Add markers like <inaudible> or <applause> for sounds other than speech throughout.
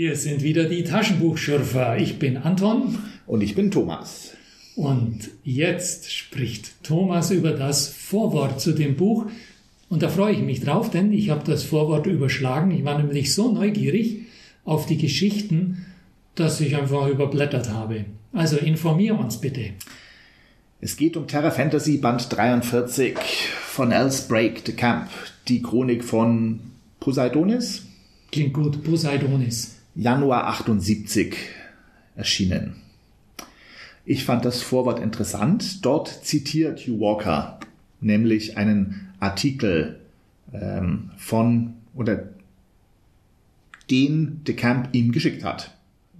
Hier sind wieder die Taschenbuchschürfer. Ich bin Anton. Und ich bin Thomas. Und jetzt spricht Thomas über das Vorwort zu dem Buch. Und da freue ich mich drauf, denn ich habe das Vorwort überschlagen. Ich war nämlich so neugierig auf die Geschichten, dass ich einfach überblättert habe. Also informier uns bitte. Es geht um Terra Fantasy Band 43 von Else Break the Camp, die Chronik von Poseidonis. Klingt gut, Poseidonis. Januar 78 erschienen. Ich fand das Vorwort interessant. Dort zitiert Hugh Walker nämlich einen Artikel ähm, von oder den De Camp ihm geschickt hat.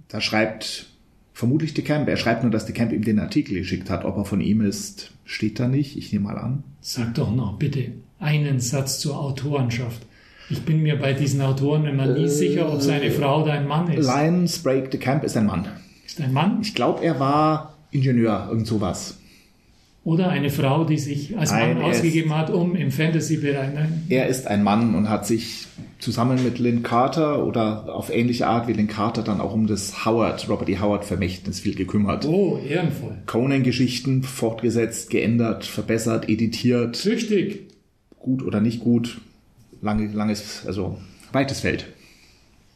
Da schreibt vermutlich De Camp, er schreibt nur, dass De Camp ihm den Artikel geschickt hat. Ob er von ihm ist, steht da nicht. Ich nehme mal an. Sag doch noch bitte einen Satz zur Autorenschaft. Ich bin mir bei diesen Autoren immer nie äh, sicher, ob seine Frau oder ein Mann ist. Lions Break the Camp ist ein Mann. Ist ein Mann? Ich glaube, er war Ingenieur, irgend sowas. Oder eine Frau, die sich als Nein, Mann ausgegeben ist, hat, um im Fantasy-Bereich. Er ist ein Mann und hat sich zusammen mit Lynn Carter oder auf ähnliche Art wie Lynn Carter dann auch um das Howard, Robert E. Howard Vermächtnis viel gekümmert. Oh, ehrenvoll. Conan-Geschichten fortgesetzt, geändert, verbessert, editiert. Züchtig. Gut oder nicht gut, lange, langes, also weites Feld.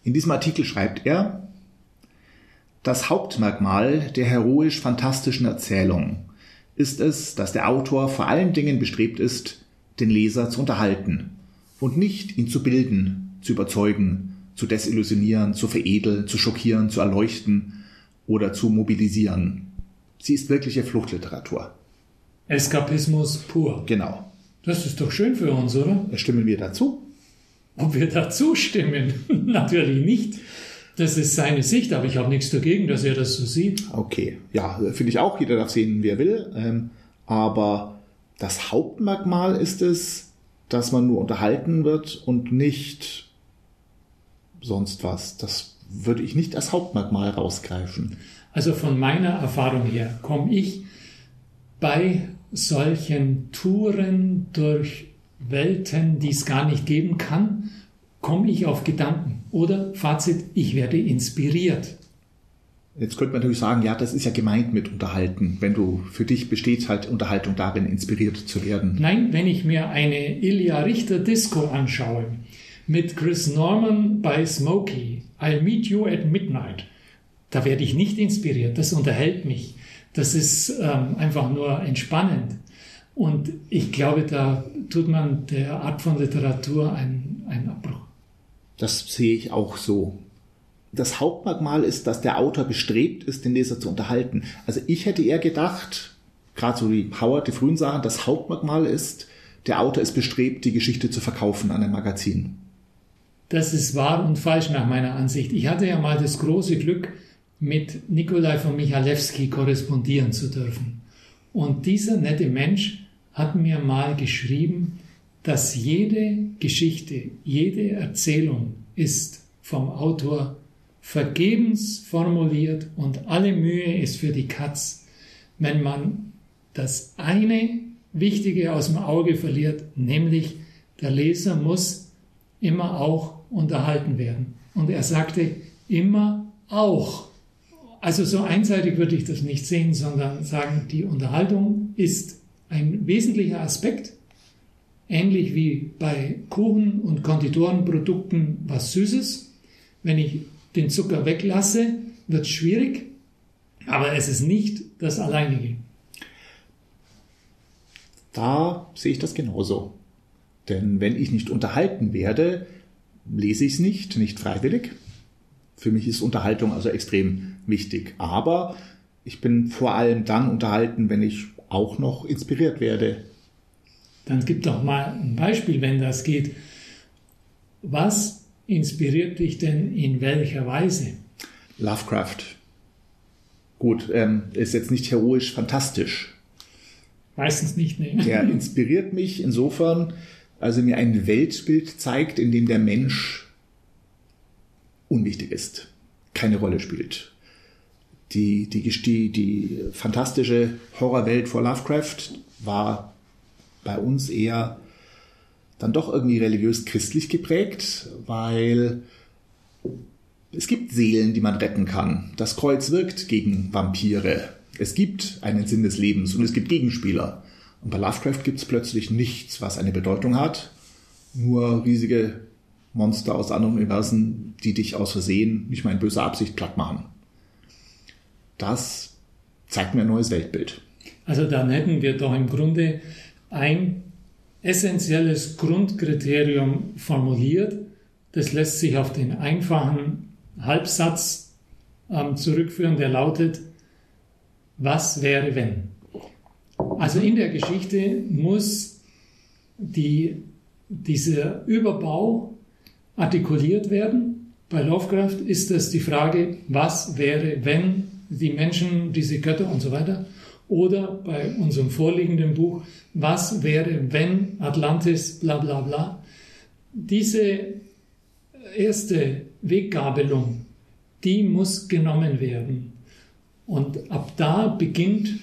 In diesem Artikel schreibt er, das Hauptmerkmal der heroisch-fantastischen Erzählung ist es, dass der Autor vor allen Dingen bestrebt ist, den Leser zu unterhalten und nicht ihn zu bilden, zu überzeugen, zu desillusionieren, zu veredeln, zu schockieren, zu erleuchten oder zu mobilisieren. Sie ist wirkliche Fluchtliteratur. Eskapismus pur. Genau. Das ist doch schön für uns, oder? Stimmen wir dazu? Ob wir dazu stimmen? <laughs> Natürlich nicht. Das ist seine Sicht, aber ich habe nichts dagegen, dass er das so sieht. Okay, ja, finde ich auch. Jeder darf sehen, wie er will. Ähm, aber das Hauptmerkmal ist es, dass man nur unterhalten wird und nicht sonst was. Das würde ich nicht als Hauptmerkmal rausgreifen. Also von meiner Erfahrung her komme ich bei solchen Touren durch Welten, die es gar nicht geben kann, komme ich auf Gedanken. Oder Fazit, ich werde inspiriert. Jetzt könnte man natürlich sagen, ja, das ist ja gemeint mit Unterhalten. Wenn du, für dich besteht halt Unterhaltung darin, inspiriert zu werden. Nein, wenn ich mir eine Ilya Richter Disco anschaue, mit Chris Norman bei Smokey, I'll meet you at midnight, da werde ich nicht inspiriert. Das unterhält mich. Das ist ähm, einfach nur entspannend. Und ich glaube, da tut man der Art von Literatur einen, einen Abbruch. Das sehe ich auch so. Das Hauptmerkmal ist, dass der Autor bestrebt ist, den Leser zu unterhalten. Also ich hätte eher gedacht, gerade so wie Howard, die frühen Sachen, das Hauptmerkmal ist, der Autor ist bestrebt, die Geschichte zu verkaufen an ein Magazin. Das ist wahr und falsch nach meiner Ansicht. Ich hatte ja mal das große Glück, mit Nikolai von Michalewski korrespondieren zu dürfen. Und dieser nette Mensch hat mir mal geschrieben, dass jede Geschichte, jede Erzählung ist vom Autor vergebens formuliert und alle Mühe ist für die Katz, wenn man das eine Wichtige aus dem Auge verliert, nämlich der Leser muss immer auch unterhalten werden. Und er sagte immer auch. Also so einseitig würde ich das nicht sehen, sondern sagen, die Unterhaltung ist ein wesentlicher Aspekt, ähnlich wie bei Kuchen und Konditorenprodukten was Süßes. Wenn ich den Zucker weglasse, wird es schwierig, aber es ist nicht das Alleinige. Da sehe ich das genauso. Denn wenn ich nicht unterhalten werde, lese ich es nicht, nicht freiwillig. Für mich ist Unterhaltung also extrem wichtig. Aber ich bin vor allem dann unterhalten, wenn ich auch noch inspiriert werde. Dann gib doch mal ein Beispiel, wenn das geht. Was inspiriert dich denn in welcher Weise? Lovecraft. Gut, ähm, ist jetzt nicht heroisch fantastisch. Meistens nicht, ne? Der inspiriert mich insofern, also mir ein Weltbild zeigt, in dem der Mensch unwichtig ist, keine Rolle spielt. Die, die, die, die fantastische Horrorwelt vor Lovecraft war bei uns eher dann doch irgendwie religiös-christlich geprägt, weil Es gibt Seelen, die man retten kann. Das Kreuz wirkt gegen Vampire. Es gibt einen Sinn des Lebens und es gibt Gegenspieler. Und bei Lovecraft gibt es plötzlich nichts, was eine Bedeutung hat. Nur riesige Monster aus anderen Universen, die dich aus Versehen, nicht mal in böser Absicht, platt machen. Das zeigt mir ein neues Weltbild. Also dann hätten wir doch im Grunde ein essentielles Grundkriterium formuliert. Das lässt sich auf den einfachen Halbsatz ähm, zurückführen, der lautet, was wäre wenn? Also in der Geschichte muss die, dieser Überbau artikuliert werden. Bei Lovecraft ist das die Frage, was wäre, wenn die Menschen, diese Götter und so weiter. Oder bei unserem vorliegenden Buch, was wäre, wenn Atlantis, bla bla bla. Diese erste Weggabelung, die muss genommen werden. Und ab da beginnt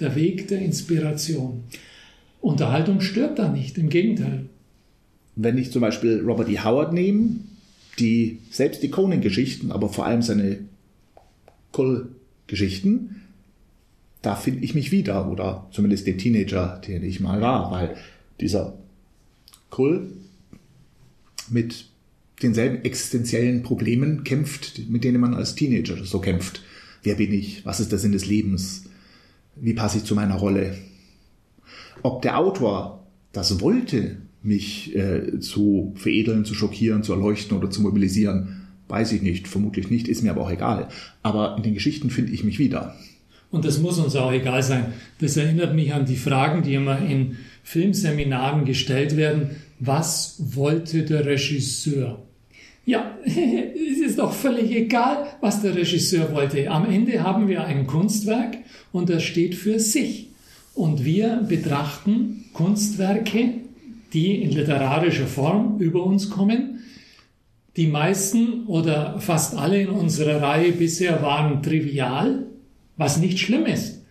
der Weg der Inspiration. Unterhaltung stört da nicht, im Gegenteil. Wenn ich zum Beispiel Robert E. Howard nehme, die selbst die Conan-Geschichten, aber vor allem seine Kull-Geschichten, da finde ich mich wieder, oder zumindest den Teenager, den ich mal war, weil dieser Kull mit denselben existenziellen Problemen kämpft, mit denen man als Teenager so kämpft. Wer bin ich? Was ist der Sinn des Lebens? Wie passe ich zu meiner Rolle? Ob der Autor das wollte, mich äh, zu veredeln, zu schockieren, zu erleuchten oder zu mobilisieren, weiß ich nicht. Vermutlich nicht, ist mir aber auch egal. Aber in den Geschichten finde ich mich wieder. Und das muss uns auch egal sein. Das erinnert mich an die Fragen, die immer in Filmseminaren gestellt werden. Was wollte der Regisseur? Ja, <laughs> es ist doch völlig egal, was der Regisseur wollte. Am Ende haben wir ein Kunstwerk und das steht für sich. Und wir betrachten Kunstwerke, die in literarischer Form über uns kommen. Die meisten oder fast alle in unserer Reihe bisher waren trivial, was nicht schlimm ist.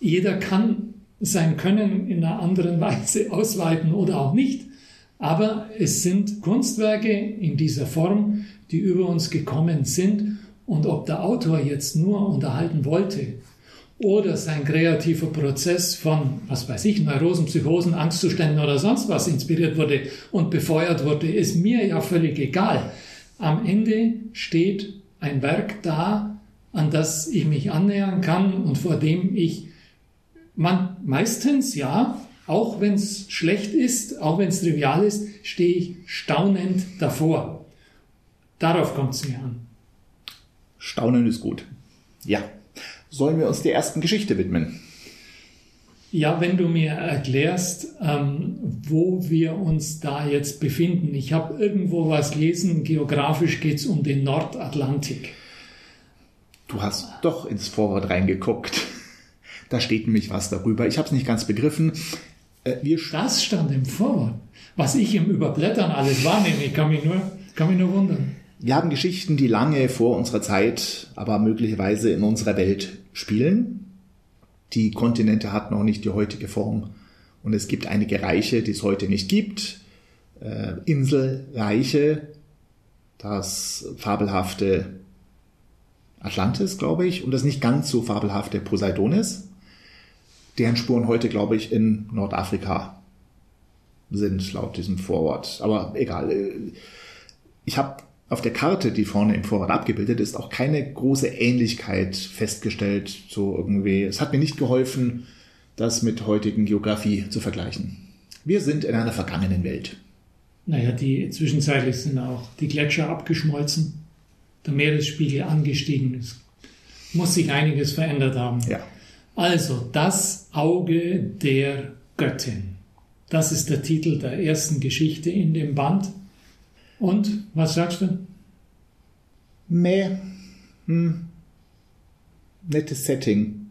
Jeder kann sein Können in einer anderen <laughs> Weise ausweiten oder auch nicht. Aber es sind Kunstwerke in dieser Form, die über uns gekommen sind. Und ob der Autor jetzt nur unterhalten wollte oder sein kreativer Prozess von, was weiß ich, Neurosen, Psychosen, Angstzuständen oder sonst was inspiriert wurde und befeuert wurde, ist mir ja völlig egal. Am Ende steht ein Werk da, an das ich mich annähern kann und vor dem ich man meistens ja auch wenn es schlecht ist, auch wenn es trivial ist, stehe ich staunend davor. Darauf kommt es mir an. Staunen ist gut. Ja. Sollen wir uns der ersten Geschichte widmen? Ja, wenn du mir erklärst, ähm, wo wir uns da jetzt befinden. Ich habe irgendwo was gelesen, geografisch geht es um den Nordatlantik. Du hast doch ins Vorwort reingeguckt. Da steht nämlich was darüber. Ich habe es nicht ganz begriffen. Äh, das stand im Vorwort. Was ich im Überblättern alles wahrnehme, ich kann mich nur, kann mich nur wundern. Wir haben Geschichten, die lange vor unserer Zeit, aber möglicherweise in unserer Welt spielen. Die Kontinente hatten noch nicht die heutige Form. Und es gibt einige Reiche, die es heute nicht gibt. Äh, Inselreiche, das fabelhafte Atlantis, glaube ich, und das nicht ganz so fabelhafte Poseidonis deren Spuren heute, glaube ich, in Nordafrika sind, laut diesem Vorwort. Aber egal. Ich habe auf der Karte, die vorne im Vorwort abgebildet ist, auch keine große Ähnlichkeit festgestellt. So irgendwie. Es hat mir nicht geholfen, das mit heutigen Geografie zu vergleichen. Wir sind in einer vergangenen Welt. Naja, die zwischenzeitlich sind auch die Gletscher abgeschmolzen, der Meeresspiegel angestiegen. Es muss sich einiges verändert haben. Ja. Also das Auge der Göttin. Das ist der Titel der ersten Geschichte in dem Band. Und was sagst du? Mehr. Hm. Nettes Setting.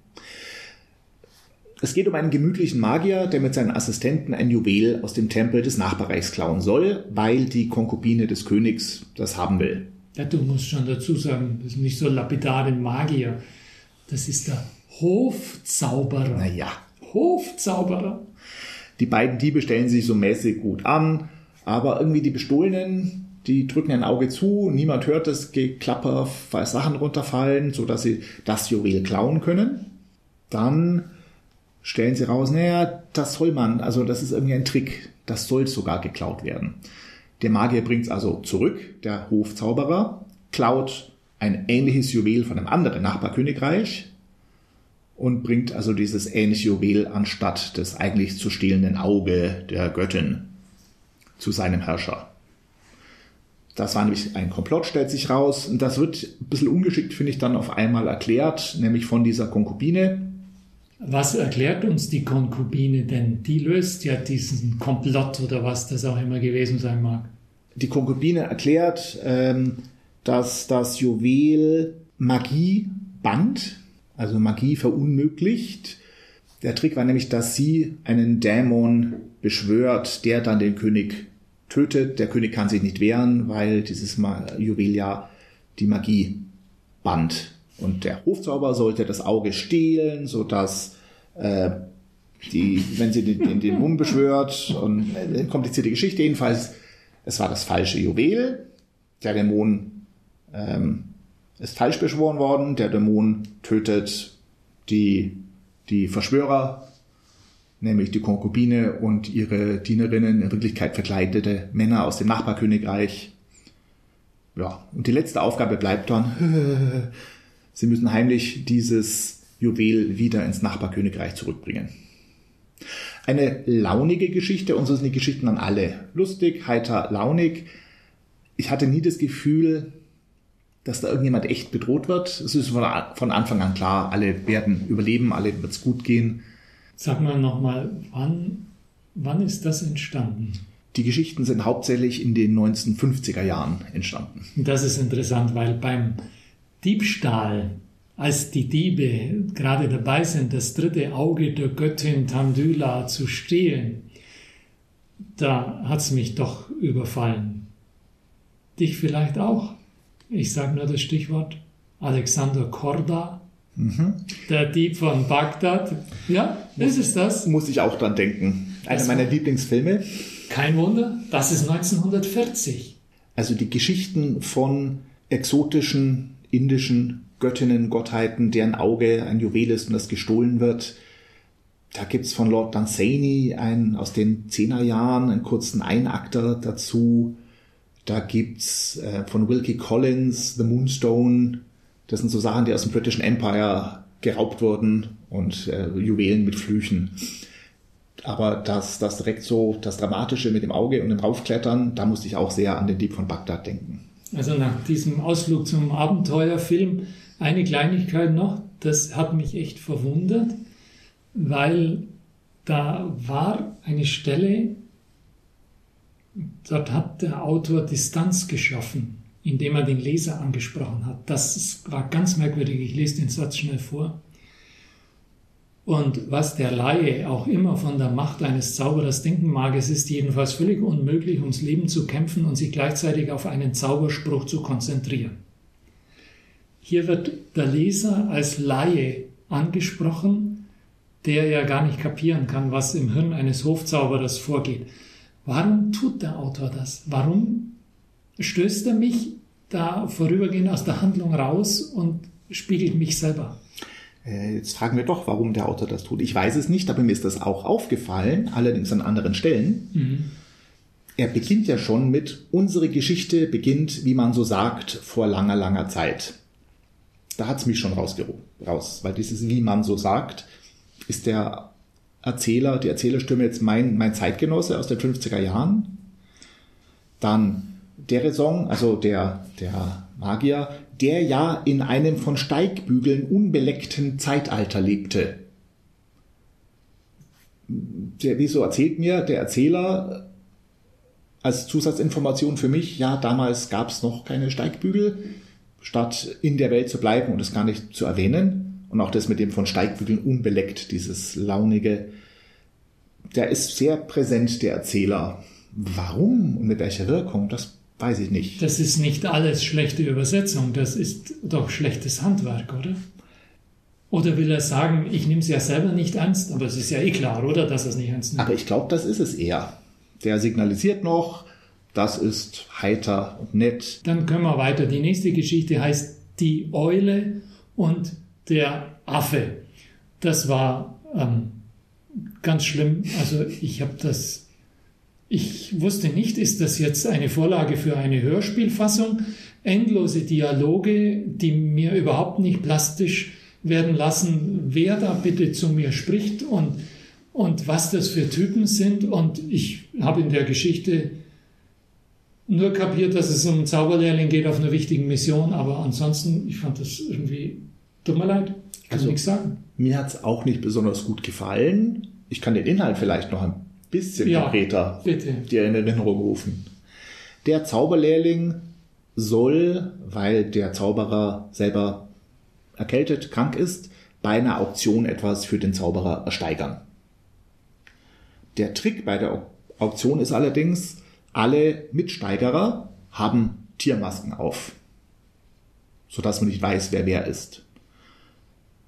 Es geht um einen gemütlichen Magier, der mit seinen Assistenten ein Juwel aus dem Tempel des Nachbarreichs klauen soll, weil die Konkubine des Königs das haben will. Ja, du musst schon dazu sagen, das ist nicht so lapidare Magier. Das ist der Hofzauberer. Naja. Hofzauberer. Die beiden Diebe stellen sich so mäßig gut an, aber irgendwie die Bestohlenen, die drücken ein Auge zu, niemand hört das Geklapper, weil Sachen runterfallen, sodass sie das Juwel klauen können. Dann stellen sie raus, naja, das soll man, also das ist irgendwie ein Trick, das soll sogar geklaut werden. Der Magier bringt es also zurück, der Hofzauberer klaut ein ähnliches Juwel von einem anderen Nachbarkönigreich und bringt also dieses ähnliche Juwel anstatt des eigentlich zu stehlenden Auge der Göttin zu seinem Herrscher. Das war nämlich ein Komplott, stellt sich raus. Und das wird ein bisschen ungeschickt, finde ich, dann auf einmal erklärt, nämlich von dieser Konkubine. Was erklärt uns die Konkubine denn? Die löst ja diesen Komplott oder was das auch immer gewesen sein mag. Die Konkubine erklärt, ähm, dass das Juwel Magie band, also Magie verunmöglicht. Der Trick war nämlich, dass sie einen Dämon beschwört, der dann den König tötet. Der König kann sich nicht wehren, weil dieses Juwel ja die Magie band. Und der Hofzauber sollte das Auge stehlen, sodass äh, die, wenn sie den, den, Mumm beschwört und eine komplizierte Geschichte jedenfalls, es war das falsche Juwel. Der Dämon ähm, ist falsch beschworen worden. Der Dämon tötet die, die Verschwörer, nämlich die Konkubine und ihre Dienerinnen, in Wirklichkeit verkleidete Männer aus dem Nachbarkönigreich. Ja, und die letzte Aufgabe bleibt dann, <laughs> sie müssen heimlich dieses Juwel wieder ins Nachbarkönigreich zurückbringen. Eine launige Geschichte, und so sind die Geschichten dann alle lustig, heiter, launig. Ich hatte nie das Gefühl, dass da irgendjemand echt bedroht wird. Es ist von, Anfang an klar, alle werden überleben, alle wird es gut gehen. Sag mal nochmal, wann, wann ist das entstanden? Die Geschichten sind hauptsächlich in den 1950er Jahren entstanden. Das ist interessant, weil beim Diebstahl, als die Diebe gerade dabei sind, das dritte Auge der Göttin Tandyla zu stehlen, da hat es mich doch überfallen. Dich vielleicht auch? Ich sage nur das Stichwort Alexander Korda, mhm. der Dieb von Bagdad. Ja, muss, ist es das? Muss ich auch dran denken. Einer meiner Lieblingsfilme. Kein Wunder, das ist 1940. Also die Geschichten von exotischen indischen Göttinnen, Gottheiten, deren Auge ein Juwel ist und das gestohlen wird. Da gibt es von Lord Dunsany einen aus den Zehnerjahren einen kurzen Einakter dazu. Da gibt's äh, von Wilkie Collins The Moonstone. Das sind so Sachen, die aus dem Britischen Empire geraubt wurden und äh, Juwelen mit Flüchen. Aber das, das direkt so, das Dramatische mit dem Auge und dem Raufklettern, da musste ich auch sehr an den Dieb von Bagdad denken. Also nach diesem Ausflug zum Abenteuerfilm eine Kleinigkeit noch, das hat mich echt verwundert, weil da war eine Stelle, Dort hat der Autor Distanz geschaffen, indem er den Leser angesprochen hat. Das war ganz merkwürdig. Ich lese den Satz schnell vor. Und was der Laie auch immer von der Macht eines Zauberers denken mag, es ist jedenfalls völlig unmöglich, ums Leben zu kämpfen und sich gleichzeitig auf einen Zauberspruch zu konzentrieren. Hier wird der Leser als Laie angesprochen, der ja gar nicht kapieren kann, was im Hirn eines Hofzauberers vorgeht. Warum tut der Autor das? Warum stößt er mich da vorübergehend aus der Handlung raus und spiegelt mich selber? Äh, jetzt fragen wir doch, warum der Autor das tut. Ich weiß es nicht, aber mir ist das auch aufgefallen, allerdings an anderen Stellen. Mhm. Er beginnt ja schon mit, unsere Geschichte beginnt, wie man so sagt, vor langer, langer Zeit. Da hat es mich schon raus, weil dieses, wie man so sagt, ist der Erzähler, die Erzählerstimme jetzt mein, mein Zeitgenosse aus den 50er Jahren. Dann der Raison, also der, der Magier, der ja in einem von Steigbügeln unbeleckten Zeitalter lebte. Der, wieso erzählt mir der Erzähler als Zusatzinformation für mich, ja, damals gab es noch keine Steigbügel, statt in der Welt zu bleiben und es gar nicht zu erwähnen. Und auch das mit dem von Steigbügeln unbeleckt, dieses launige, der ist sehr präsent, der Erzähler. Warum und mit welcher Wirkung, das weiß ich nicht. Das ist nicht alles schlechte Übersetzung, das ist doch schlechtes Handwerk, oder? Oder will er sagen, ich nehme es ja selber nicht ernst, aber es ist ja eh klar, oder, dass er es nicht ernst nimmt. Aber ich glaube, das ist es eher. Der signalisiert noch, Das ist heiter und nett. Dann können wir weiter. Die nächste Geschichte heißt Die Eule und der Affe. Das war ähm, ganz schlimm. Also ich habe das, ich wusste nicht, ist das jetzt eine Vorlage für eine Hörspielfassung? Endlose Dialoge, die mir überhaupt nicht plastisch werden lassen, wer da bitte zu mir spricht und, und was das für Typen sind. Und ich habe in der Geschichte nur kapiert, dass es um einen Zauberlehrling geht auf einer wichtigen Mission, aber ansonsten, ich fand das irgendwie, tut mir leid, ich kann also, nichts sagen. Mir hat es auch nicht besonders gut gefallen. Ich kann den Inhalt vielleicht noch ein bisschen ja, konkreter bitte. dir in Erinnerung rufen. Der Zauberlehrling soll, weil der Zauberer selber erkältet, krank ist, bei einer Auktion etwas für den Zauberer ersteigern. Der Trick bei der Auktion ist allerdings, alle Mitsteigerer haben Tiermasken auf, sodass man nicht weiß, wer wer ist.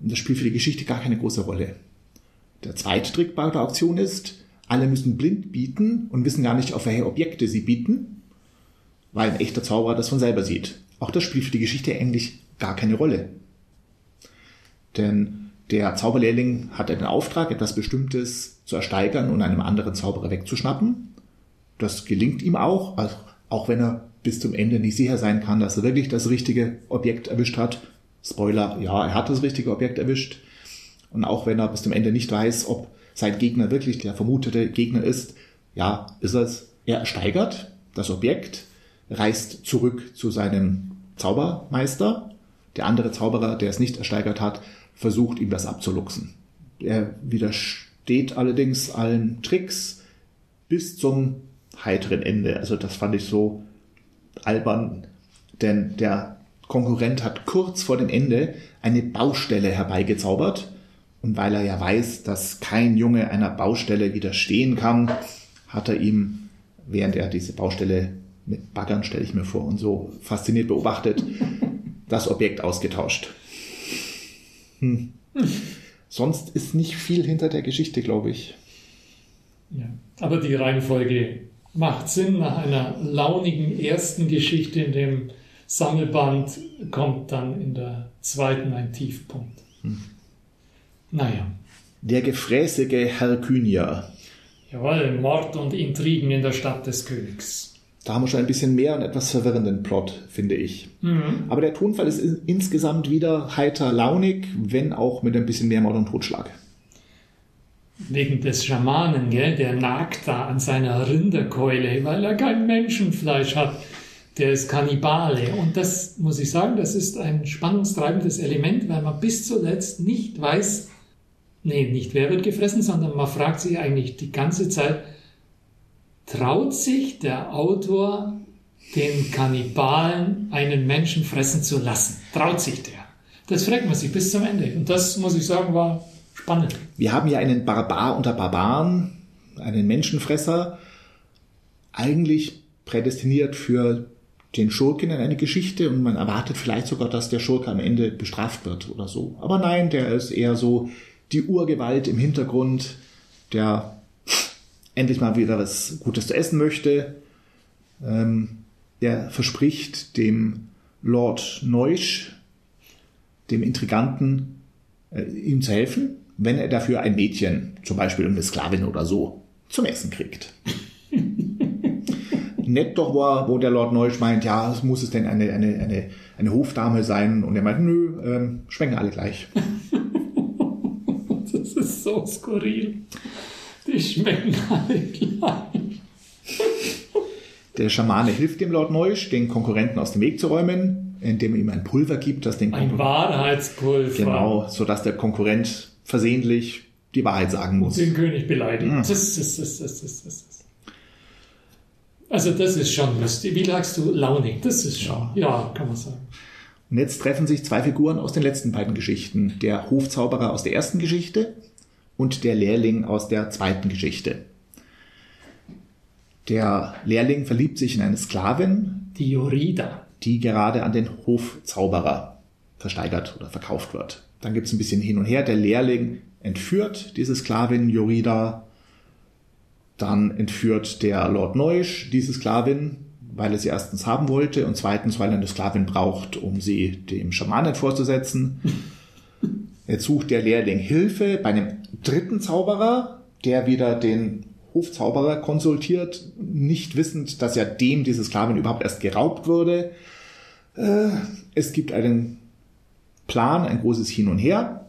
Und das spielt für die Geschichte gar keine große Rolle. Der zweite Trick bei der Auktion ist, alle müssen blind bieten und wissen gar nicht, auf welche Objekte sie bieten, weil ein echter Zauberer das von selber sieht. Auch das spielt für die Geschichte eigentlich gar keine Rolle. Denn der Zauberlehrling hat den Auftrag, etwas Bestimmtes zu ersteigern und einem anderen Zauberer wegzuschnappen. Das gelingt ihm auch, auch wenn er bis zum Ende nicht sicher sein kann, dass er wirklich das richtige Objekt erwischt hat. Spoiler, ja, er hat das richtige Objekt erwischt. Und auch wenn er bis zum Ende nicht weiß, ob sein Gegner wirklich der vermutete Gegner ist, ja, ist es. Er ersteigert das Objekt, reist zurück zu seinem Zaubermeister. Der andere Zauberer, der es nicht ersteigert hat, versucht ihm das abzuluxen. Er widersteht allerdings allen Tricks bis zum heiteren Ende. Also das fand ich so albern, denn der Konkurrent hat kurz vor dem Ende eine Baustelle herbeigezaubert. Und weil er ja weiß, dass kein Junge einer Baustelle widerstehen kann, hat er ihm, während er diese Baustelle mit Baggern, stelle ich mir vor, und so fasziniert beobachtet, das Objekt ausgetauscht. Hm. Sonst ist nicht viel hinter der Geschichte, glaube ich. Ja, aber die Reihenfolge macht Sinn. Nach einer launigen ersten Geschichte in dem Sammelband kommt dann in der zweiten ein Tiefpunkt. Hm. Naja. Der gefräßige Herkynier. Jawohl, Mord und Intrigen in der Stadt des Königs. Da haben wir schon ein bisschen mehr und etwas verwirrenden Plot, finde ich. Mhm. Aber der Tonfall ist insgesamt wieder heiter launig, wenn auch mit ein bisschen mehr Mord und Totschlag. Wegen des Schamanen, gell? der nagt da an seiner Rinderkeule, weil er kein Menschenfleisch hat. Der ist Kannibale. Und das muss ich sagen, das ist ein spannungstreibendes Element, weil man bis zuletzt nicht weiß, nee, nicht wer wird gefressen, sondern man fragt sich eigentlich die ganze Zeit, traut sich der Autor, den Kannibalen einen Menschen fressen zu lassen? Traut sich der? Das fragt man sich bis zum Ende. Und das, muss ich sagen, war spannend. Wir haben ja einen Barbar unter Barbaren, einen Menschenfresser, eigentlich prädestiniert für den Schurken in eine Geschichte und man erwartet vielleicht sogar, dass der Schurke am Ende bestraft wird oder so. Aber nein, der ist eher so die Urgewalt im Hintergrund, der endlich mal wieder was Gutes zu essen möchte. Ähm, er verspricht dem Lord Neusch, dem Intriganten, äh, ihm zu helfen, wenn er dafür ein Mädchen, zum Beispiel eine Sklavin oder so, zum Essen kriegt. <laughs> Nett doch war, wo der Lord Neusch meint, ja, muss es denn eine, eine, eine, eine Hofdame sein? Und er meint, nö, ähm, schmecken alle gleich. <laughs> das ist so skurril. Die schmecken alle gleich. Der Schamane hilft dem Lord Neusch, den Konkurrenten aus dem Weg zu räumen, indem er ihm ein Pulver gibt, das den Ein Wahrheitspulver. Genau, sodass der Konkurrent versehentlich die Wahrheit sagen muss. Den König beleidigt. Mhm. Das, das, das, das, das, das. Also das ist schon lustig. Wie lagst du? Launig. Das ist schon, ja, ja kann man sagen. Und jetzt treffen sich zwei Figuren aus den letzten beiden Geschichten. Der Hofzauberer aus der ersten Geschichte und der Lehrling aus der zweiten Geschichte. Der Lehrling verliebt sich in eine Sklavin, die Jorida, die gerade an den Hofzauberer versteigert oder verkauft wird. Dann gibt es ein bisschen hin und her. Der Lehrling entführt diese Sklavin Jorida. Dann entführt der Lord Neusch diese Sklavin, weil er sie erstens haben wollte und zweitens, weil er eine Sklavin braucht, um sie dem Schamanen vorzusetzen. Jetzt <laughs> sucht der Lehrling Hilfe bei einem dritten Zauberer, der wieder den Hofzauberer konsultiert, nicht wissend, dass ja dem diese Sklavin überhaupt erst geraubt wurde. Äh, es gibt einen Plan, ein großes Hin und Her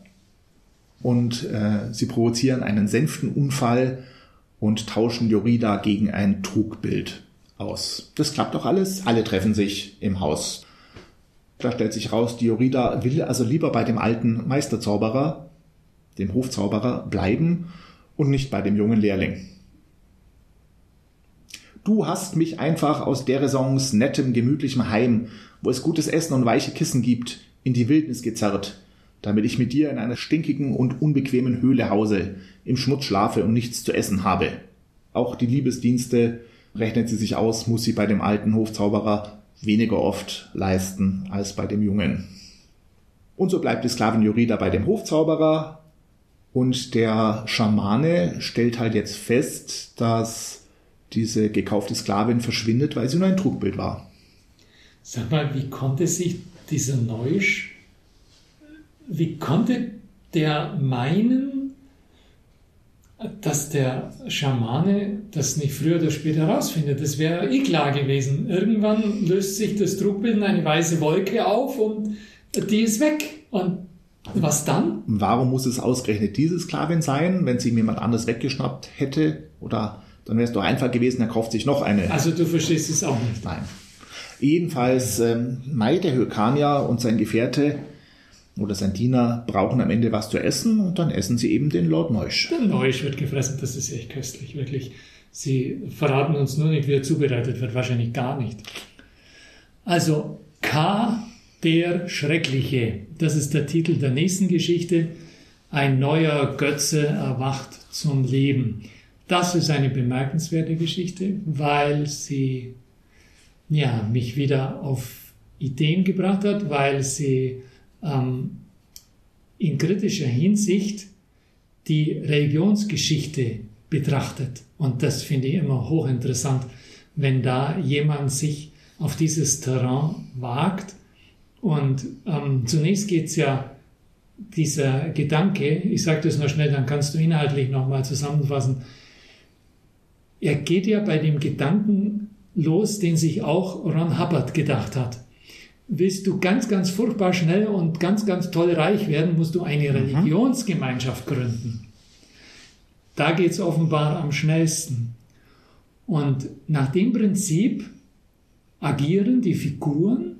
und äh, sie provozieren einen Sänftenunfall und tauschen Jorida gegen ein Trugbild aus. Das klappt doch alles. Alle treffen sich im Haus. Da stellt sich raus, Diorida will also lieber bei dem alten Meisterzauberer, dem Hofzauberer, bleiben und nicht bei dem jungen Lehrling. Du hast mich einfach aus der Raisons nettem, gemütlichem Heim, wo es gutes Essen und weiche Kissen gibt, in die Wildnis gezerrt, damit ich mit dir in einer stinkigen und unbequemen Höhle hause, im Schmutz schlafe und nichts zu essen habe. Auch die Liebesdienste, rechnet sie sich aus, muss sie bei dem alten Hofzauberer weniger oft leisten als bei dem Jungen. Und so bleibt die Sklavin Jurida bei dem Hofzauberer und der Schamane stellt halt jetzt fest, dass diese gekaufte Sklavin verschwindet, weil sie nur ein Trugbild war. Sag mal, wie konnte sich dieser Neusch, wie konnte der meinen, dass der Schamane das nicht früher oder später herausfindet? Das wäre eh klar gewesen. Irgendwann löst sich das Trugbild in eine weiße Wolke auf und die ist weg. Und was dann? Warum muss es ausgerechnet diese Sklavin sein, wenn sie jemand anders weggeschnappt hätte? Oder dann wäre es doch einfach gewesen, er kauft sich noch eine. Also du verstehst es auch nicht. Nein. Jedenfalls, ähm, Mai, der Hyrkanier und sein Gefährte oder sein Diener brauchen am Ende was zu essen und dann essen sie eben den Lord Neusch. Der Neusch wird gefressen, das ist echt köstlich, wirklich. Sie verraten uns nur nicht, wie er zubereitet wird, wahrscheinlich gar nicht. Also K, der Schreckliche, das ist der Titel der nächsten Geschichte. Ein neuer Götze erwacht zum Leben. Das ist eine bemerkenswerte Geschichte, weil sie ja, mich wieder auf Ideen gebracht hat, weil sie ähm, in kritischer Hinsicht die Religionsgeschichte betrachtet. Und das finde ich immer hochinteressant, wenn da jemand sich auf dieses Terrain wagt. Und ähm, zunächst geht es ja dieser Gedanke, ich sage das noch schnell, dann kannst du inhaltlich nochmal zusammenfassen. Er geht ja bei dem Gedanken los, den sich auch Ron Hubbard gedacht hat. Willst du ganz, ganz furchtbar schnell und ganz, ganz toll reich werden, musst du eine mhm. Religionsgemeinschaft gründen. Da geht es offenbar am schnellsten. Und nach dem Prinzip agieren die Figuren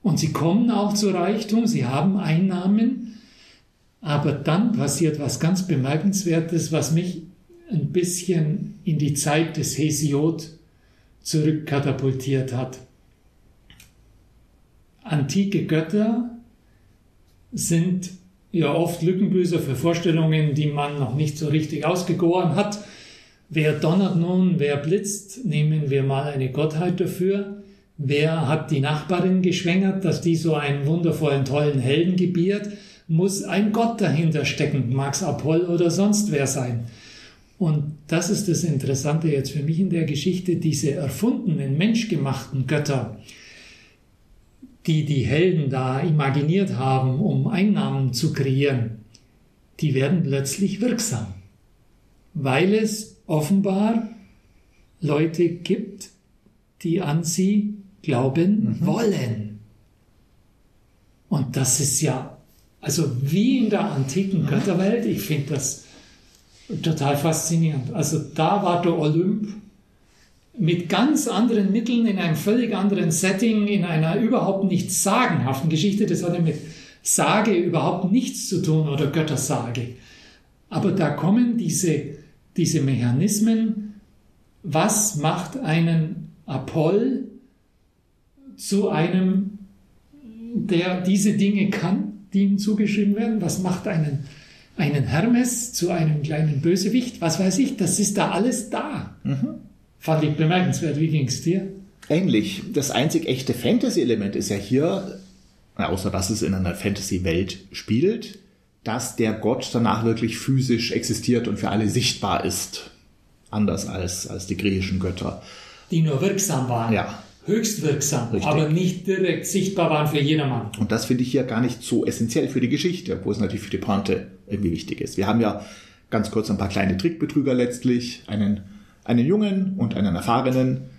und sie kommen auch zu Reichtum, sie haben Einnahmen, aber dann passiert was ganz Bemerkenswertes, was mich ein bisschen in die Zeit des Hesiod zurückkatapultiert hat. Antike Götter sind ja oft Lückenbüßer für Vorstellungen, die man noch nicht so richtig ausgegoren hat. Wer donnert nun, wer blitzt, nehmen wir mal eine Gottheit dafür. Wer hat die Nachbarin geschwängert, dass die so einen wundervollen, tollen Helden gebiert? Muss ein Gott dahinter stecken, mag's Apoll oder sonst wer sein. Und das ist das Interessante jetzt für mich in der Geschichte, diese erfundenen, menschgemachten Götter, die die Helden da imaginiert haben, um Einnahmen zu kreieren, die werden plötzlich wirksam, weil es offenbar Leute gibt, die an sie glauben mhm. wollen. Und das ist ja, also wie in der antiken Götterwelt, ich finde das total faszinierend. Also da war der Olymp mit ganz anderen Mitteln, in einem völlig anderen Setting, in einer überhaupt nicht sagenhaften Geschichte. Das hatte mit Sage überhaupt nichts zu tun oder Göttersage. Aber da kommen diese, diese Mechanismen, was macht einen Apoll zu einem, der diese Dinge kann, die ihm zugeschrieben werden? Was macht einen einen Hermes zu einem kleinen Bösewicht, was weiß ich, das ist da alles da. Mhm. Fand ich bemerkenswert. Wie ging es dir? Ähnlich. Das einzig echte Fantasy-Element ist ja hier, außer dass es in einer Fantasy-Welt spielt, dass der Gott danach wirklich physisch existiert und für alle sichtbar ist. anders als, als die griechischen Götter. Die nur wirksam waren. Ja. Höchst wirksam, Richtig. aber nicht direkt sichtbar waren für jedermann. Und das finde ich hier gar nicht so essentiell für die Geschichte, wo es natürlich für die Pointe irgendwie wichtig ist. Wir haben ja ganz kurz ein paar kleine Trickbetrüger letztlich, einen, einen Jungen und einen Erfahrenen,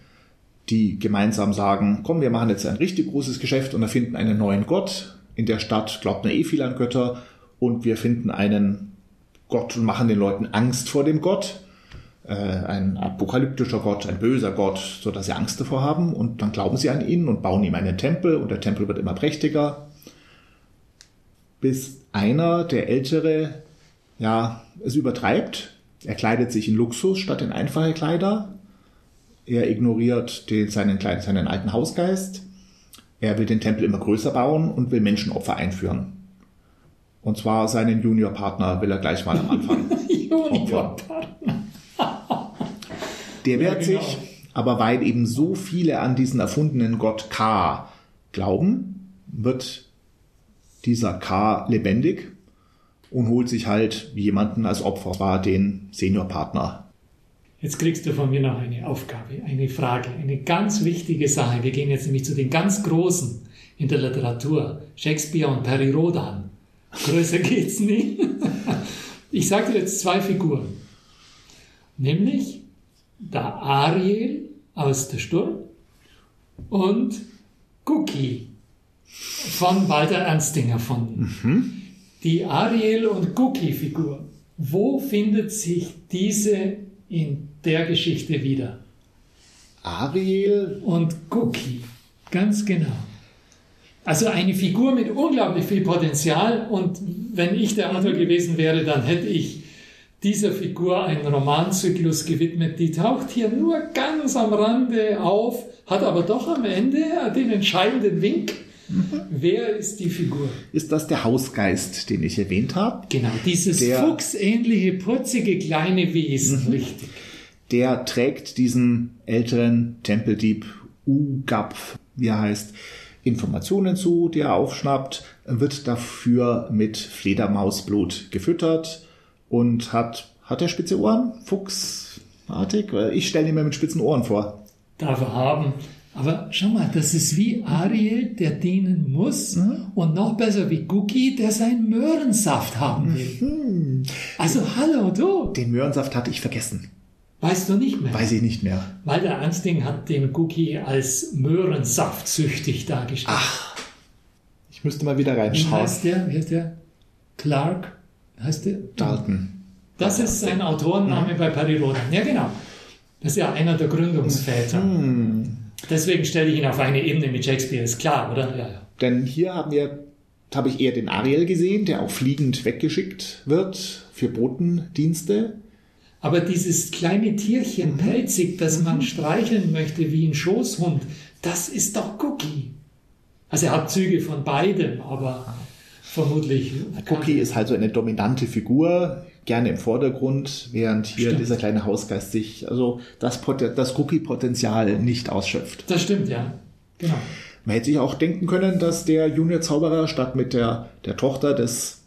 die gemeinsam sagen, komm, wir machen jetzt ein richtig großes Geschäft und erfinden einen neuen Gott. In der Stadt glaubt nur eh viel an Götter und wir finden einen Gott und machen den Leuten Angst vor dem Gott. Äh, ein apokalyptischer Gott, ein böser Gott, so dass sie Angst davor haben und dann glauben sie an ihn und bauen ihm einen Tempel und der Tempel wird immer prächtiger, bis einer, der Ältere, ja, es übertreibt. Er kleidet sich in Luxus statt in einfache Kleider. Er ignoriert den, seinen, kleinen, seinen alten Hausgeist. Er will den Tempel immer größer bauen und will Menschenopfer einführen. Und zwar seinen Juniorpartner will er gleich mal am Anfang. <laughs> Juniorpartner. Der wehrt Ja, genau. sich, aber weil eben so viele an diesen erfundenen Gott K glauben, wird dieser K lebendig und holt sich halt jemanden als Opfer, war den Seniorpartner. Jetzt kriegst du von mir noch eine Aufgabe, eine Frage, eine ganz wichtige Sache. Wir gehen jetzt nämlich zu den ganz Großen in der Literatur. Shakespeare und Perry Rodan. Größer geht's nie. <laughs> Ich sage dir jetzt zwei Figuren. Nämlich der Ariel aus der Sturm und Cookie von Walter Ernstinger erfunden. Die Ariel- und Cookie-Figur. Wo findet sich diese in der Geschichte wieder? Ariel, Und Cookie, ganz genau. Also eine Figur mit unglaublich viel Potenzial und wenn ich der Autor gewesen wäre, dann hätte ich dieser Figur einen Romanzyklus gewidmet. Die taucht hier nur ganz am Rande auf, hat aber doch am Ende den entscheidenden Wink. Wer ist die Figur? ist das der Hausgeist, den ich erwähnt habe? Genau, dieses Der- fuchsähnliche, putzige kleine Wesen, richtig. Der trägt diesem älteren Tempeldieb Ugap, wie er heißt, Informationen zu, die er aufschnappt, wird dafür mit Fledermausblut gefüttert und hat, hat er spitze Ohren? Fuchsartig? Ich stelle ihn mir mit spitzen Ohren vor. darf er haben. Aber schau mal, das ist wie Ariel, der dienen muss und noch besser wie Cookie, der seinen Möhrensaft haben will. Also hallo du, Den Möhrensaft hatte ich vergessen. weißt du nicht mehr. Weiß ich nicht mehr. Walter Ernsting hat den Cookie als Möhrensaft süchtig dargestellt. Ich müsste mal wieder Wie reinschauen. heißt der? Wie heißt der? Clark? Heißt der? Dalton. Das ist sein Autorenname bei Perry Rodan. Ja, genau. Das ist ja einer der Gründungsväter. Deswegen stelle ich ihn auf eine Ebene mit Shakespeare, ist klar, oder? Ja, ja. Denn hier haben wir, habe ich eher den Ariel gesehen, der auch fliegend weggeschickt wird für Botendienste. Aber dieses kleine Tierchen, pelzig, das man streicheln möchte wie ein Schoßhund, das ist doch Cookie. Also er hat Züge von beidem, aber vermutlich. Cookie ist halt so eine dominante Figur, gerne im Vordergrund, während hier Stimmt. dieser kleine Hausgeist sich, also das, das Cookie-Potenzial nicht ausschöpft. Das stimmt, ja. Genau. Man hätte sich auch denken können, dass der Junior-Zauberer statt mit der, der Tochter des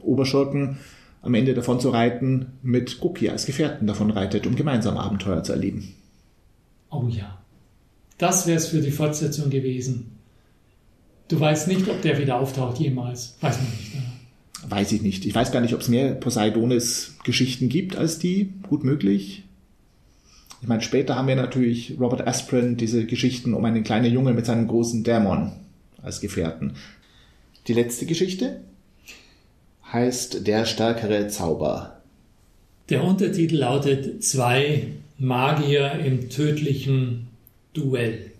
Oberschurken am Ende davon zu reiten, mit Cookie als Gefährten davon reitet, um gemeinsam Abenteuer zu erleben. Oh ja. Das wäre es für die Fortsetzung gewesen. Du weißt nicht, ob der wieder auftaucht jemals. Weiß man nicht. Oder? Weiß ich nicht. Ich weiß gar nicht, ob es mehr Poseidonis-Geschichten gibt als die. Gut möglich. Ich meine, später haben wir natürlich Robert Asprin, diese Geschichten um einen kleinen Junge mit seinem großen Dämon als Gefährten. Die letzte Geschichte heißt Der stärkere Zauber. Der Untertitel lautet Zwei Magier im tödlichen Duell.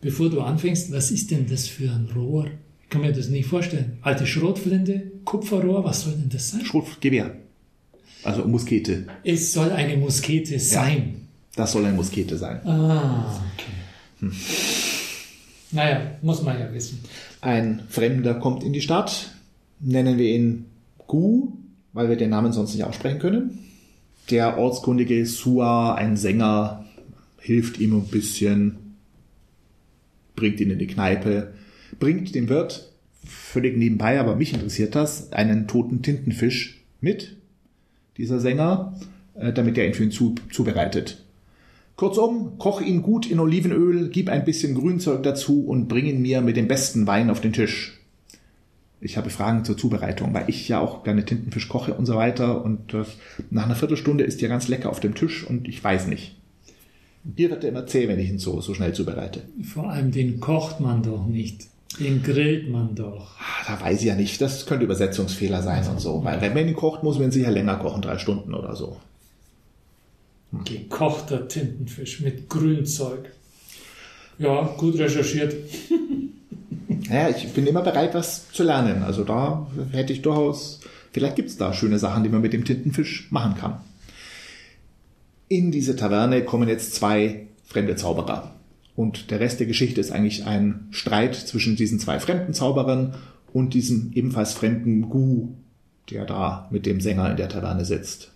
Bevor du anfängst, was ist denn das für ein Rohr? Ich kann mir das nicht vorstellen. Alte Schrotflinte, Kupferrohr, was soll denn das sein? Schrotgewehr. Also Muskete. Es soll eine Muskete sein. Das soll eine Muskete sein. Ah, okay. Hm. Naja, muss man ja wissen. Ein Fremder kommt in die Stadt, nennen wir ihn Gu, weil wir den Namen sonst nicht aussprechen können. Der ortskundige Sua, ein Sänger, hilft ihm ein bisschen, bringt ihn in die Kneipe, bringt dem Wirt völlig nebenbei, aber mich interessiert das, einen toten Tintenfisch mit. Dieser Sänger äh, damit er ihn für ihn zu, zubereitet. Kurzum, koch ihn gut in Olivenöl, gib ein bisschen Grünzeug dazu und bring ihn mir mit dem besten Wein auf den Tisch. Ich habe Fragen zur Zubereitung, weil ich ja auch gerne Tintenfisch koche und so weiter. Und äh, nach einer Viertelstunde ist der ganz lecker auf dem Tisch und ich weiß nicht. Bier wird der immer zäh, wenn ich ihn so, so schnell zubereite. Vor allem den kocht man doch nicht. Den grillt man doch. Ah, Da weiß ich ja nicht. Das könnte Übersetzungsfehler sein und so. Weil wenn man ihn kocht, muss man ihn sicher länger kochen, drei Stunden oder so. Gekochter Tintenfisch mit Grünzeug. Ja, gut recherchiert. <laughs> Naja, ich bin immer bereit, was zu lernen. Also da hätte ich durchaus, vielleicht gibt es da schöne Sachen, die man mit dem Tintenfisch machen kann. In diese Taverne kommen jetzt zwei fremde Zauberer. Und der Rest der Geschichte ist eigentlich ein Streit zwischen diesen zwei fremden Zauberern und diesem ebenfalls fremden Gu, der da mit dem Sänger in der Taverne sitzt.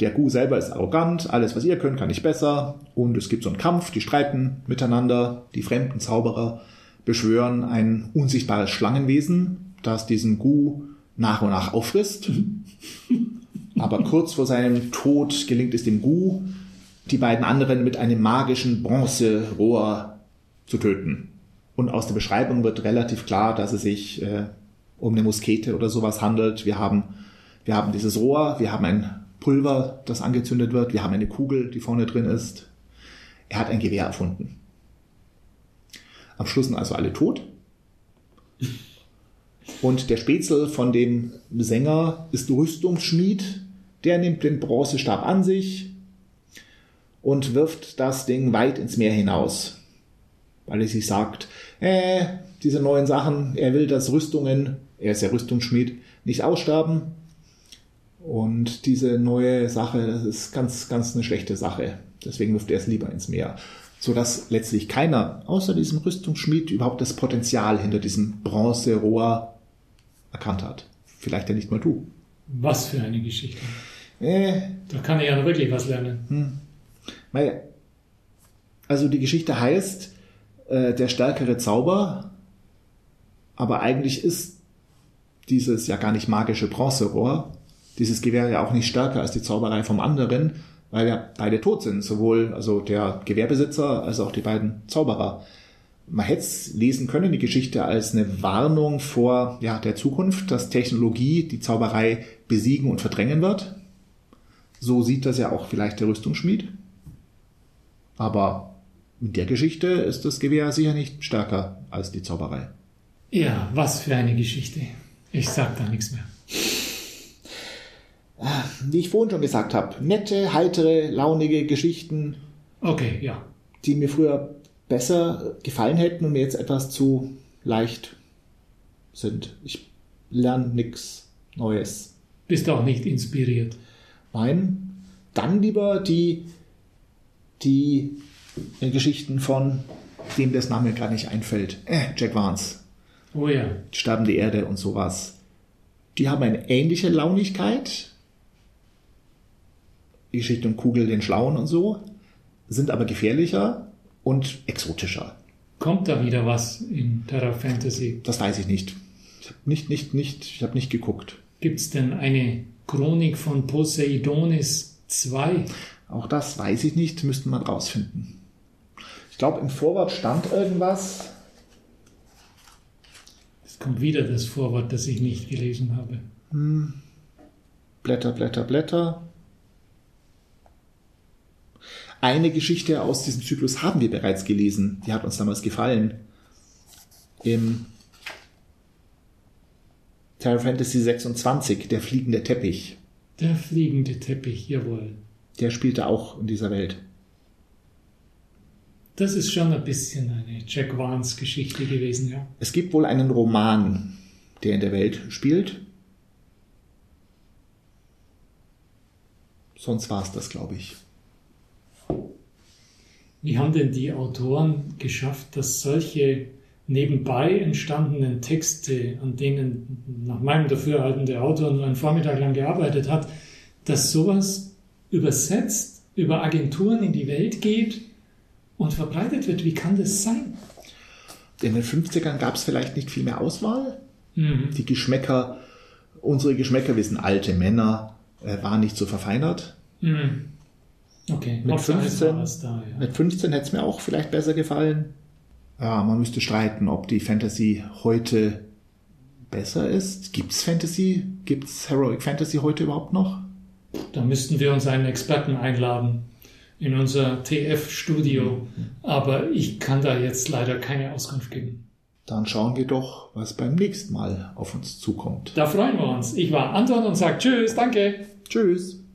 Der Gu selber ist arrogant, alles was ihr könnt, kann ich besser. Und es gibt so einen Kampf, die streiten miteinander. Die fremden Zauberer beschwören ein unsichtbares Schlangenwesen, das diesen Gu nach und nach auffrisst. <laughs> Aber kurz vor seinem Tod gelingt es dem Gu, die beiden anderen mit einem magischen Bronzerohr zu töten. Und aus der Beschreibung wird relativ klar, dass es sich äh, um eine Muskete oder sowas handelt. Wir haben, wir haben dieses Rohr, wir haben ein Pulver, das angezündet wird, wir haben eine Kugel, die vorne drin ist. Er hat ein Gewehr erfunden. Am Schluss sind also alle tot. Und der Spätzle von dem Sänger ist Rüstungsschmied. Der nimmt den Bronzestab an sich und wirft das Ding weit ins Meer hinaus. Weil er sich sagt, äh, diese neuen Sachen, er will, dass Rüstungen, er ist ja Rüstungsschmied, nicht aussterben. Und diese neue Sache, das ist ganz, ganz eine schlechte Sache. Deswegen wirft er es lieber ins Meer. Sodass letztlich keiner, außer diesem Rüstungsschmied, überhaupt das Potenzial hinter diesem Bronzerohr erkannt hat. Vielleicht ja nicht mal du. Was für eine Geschichte. Äh, Da kann er ja wirklich was lernen. Weil, also die Geschichte heißt, äh, der stärkere Zauber, aber eigentlich ist dieses ja gar nicht magische Bronzerohr, dieses Gewehr ja auch nicht stärker als die Zauberei vom anderen, weil ja beide tot sind, sowohl also der Gewehrbesitzer als auch die beiden Zauberer. Man hätte es lesen können, die Geschichte als eine Warnung vor ja, der Zukunft, dass Technologie die Zauberei besiegen und verdrängen wird. So sieht das ja auch vielleicht der Rüstungsschmied. Aber in der Geschichte ist das Gewehr sicher nicht stärker als die Zauberei. Ja, was für eine Geschichte. Ich sag da nichts mehr. Wie ich vorhin schon gesagt habe, nette, heitere, launige Geschichten, Okay, ja. die mir früher besser gefallen hätten und mir jetzt etwas zu leicht sind. Ich lerne nichts Neues. Bist auch nicht inspiriert. Nein, dann lieber die, die äh, Geschichten von dem, das Name gerade nicht einfällt. Äh, Jack Vance. Oh ja. Die sterbende Erde und sowas. Die haben eine ähnliche Launigkeit. Die Geschichte um Kugel den Schlauen und so. Sind aber gefährlicher und exotischer. Kommt da wieder was in Terra Fantasy? Das weiß ich nicht. Ich habe nicht, nicht, nicht, ich habe nicht geguckt. Gibt es denn eine Chronik von Poseidonis 2? Auch das weiß ich nicht, müsste man rausfinden. Ich glaube, im Vorwort stand irgendwas. Es kommt wieder das Vorwort, das ich nicht gelesen habe. Blätter, Blätter, Blätter. Eine Geschichte aus diesem Zyklus haben wir bereits gelesen. Die hat uns damals gefallen. Im Terra Fantasy 26, der fliegende Teppich. Der fliegende Teppich, jawohl. Der spielte auch in dieser Welt. Das ist schon ein bisschen eine Jack Vance Geschichte gewesen, ja. Es gibt wohl einen Roman, der in der Welt spielt. Sonst war es das, glaube ich. Wie haben denn die Autoren geschafft, dass solche nebenbei entstandenen Texte, an denen nach meinem Dafürhalten der Autor nur einen Vormittag lang gearbeitet hat, dass sowas übersetzt über Agenturen in die Welt geht und verbreitet wird? Wie kann das sein? In den 50ern gab es vielleicht nicht viel mehr Auswahl. Mhm. Die Geschmäcker, unsere Geschmäcker, wir sind alte Männer. äh, war nicht so verfeinert. Hm. Okay, Mit Opfer 15, war was da, ja. mit 15 hätte es mir auch vielleicht besser gefallen. Ja, man müsste streiten, ob die Fantasy heute besser ist. Gibt's Fantasy? Gibt's Heroic Fantasy heute überhaupt noch? Da müssten wir uns einen Experten einladen in unser TF-Studio. Aber ich kann da jetzt leider keine Auskunft geben. Dann schauen wir doch, was beim nächsten Mal auf uns zukommt. Da freuen wir uns. Ich war Anton und sage Tschüss, danke. Tschüss.